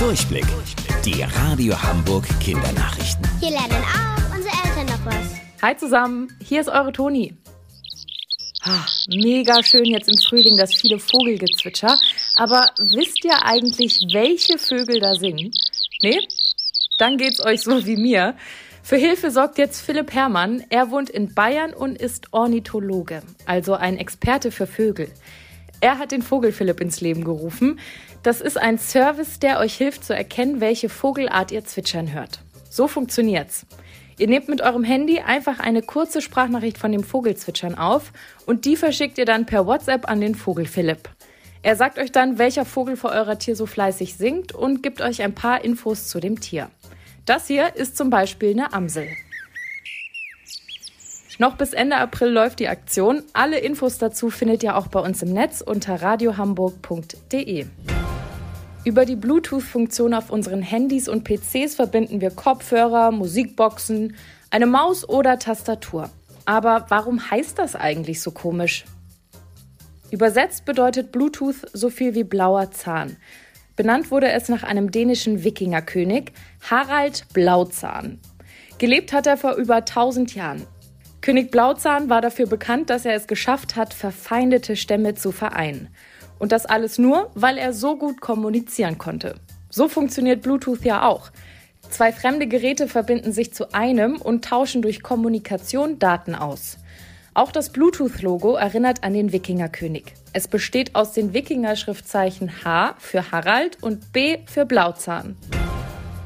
Durchblick. Die Radio Hamburg Kindernachrichten. Hier lernen auch unsere Eltern noch was. Hi zusammen, hier ist eure Toni. Ah, mega schön jetzt im Frühling das viele Vogelgezwitscher. Aber wisst ihr eigentlich, welche Vögel da singen? Nee? Dann geht's euch so wie mir. Für Hilfe sorgt jetzt Philipp Herrmann. Er wohnt in Bayern und ist Ornithologe, also ein Experte für Vögel. Er hat den Vogel Philipp ins Leben gerufen. Das ist ein Service, der euch hilft zu erkennen, welche Vogelart ihr zwitschern hört. So funktioniert's. Ihr nehmt mit eurem Handy einfach eine kurze Sprachnachricht von dem Vogelzwitschern auf und die verschickt ihr dann per WhatsApp an den Vogel Philipp. Er sagt euch dann, welcher Vogel vor eurer Tier so fleißig singt und gibt euch ein paar Infos zu dem Tier. Das hier ist zum Beispiel eine Amsel. Noch bis Ende April läuft die Aktion. Alle Infos dazu findet ihr auch bei uns im Netz unter radiohamburg.de. Über die Bluetooth-Funktion auf unseren Handys und PCs verbinden wir Kopfhörer, Musikboxen, eine Maus oder Tastatur. Aber warum heißt das eigentlich so komisch? Übersetzt bedeutet Bluetooth so viel wie blauer Zahn. Benannt wurde es nach einem dänischen Wikingerkönig, Harald Blauzahn. Gelebt hat er vor über 1000 Jahren. König Blauzahn war dafür bekannt, dass er es geschafft hat, verfeindete Stämme zu vereinen. Und das alles nur, weil er so gut kommunizieren konnte. So funktioniert Bluetooth ja auch. Zwei fremde Geräte verbinden sich zu einem und tauschen durch Kommunikation Daten aus. Auch das Bluetooth-Logo erinnert an den Wikingerkönig. Es besteht aus den Wikinger-Schriftzeichen H für Harald und B für Blauzahn.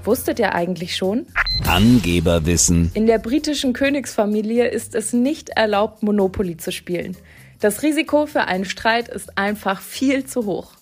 Wusstet ihr eigentlich schon? Angeberwissen. In der britischen Königsfamilie ist es nicht erlaubt, Monopoly zu spielen. Das Risiko für einen Streit ist einfach viel zu hoch.